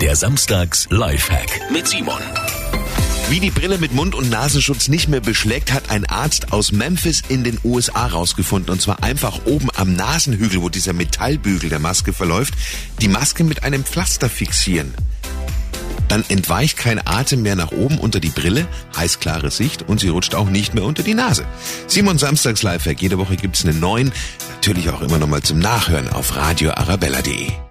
Der Samstags Lifehack mit Simon. Wie die Brille mit Mund- und Nasenschutz nicht mehr beschlägt, hat ein Arzt aus Memphis in den USA rausgefunden. Und zwar einfach oben am Nasenhügel, wo dieser Metallbügel der Maske verläuft, die Maske mit einem Pflaster fixieren. Dann entweicht kein Atem mehr nach oben unter die Brille, heiß klare Sicht und sie rutscht auch nicht mehr unter die Nase. Simon Samstags Lifehack. Jede Woche gibt's einen neuen. Natürlich auch immer nochmal zum Nachhören auf radioarabella.de.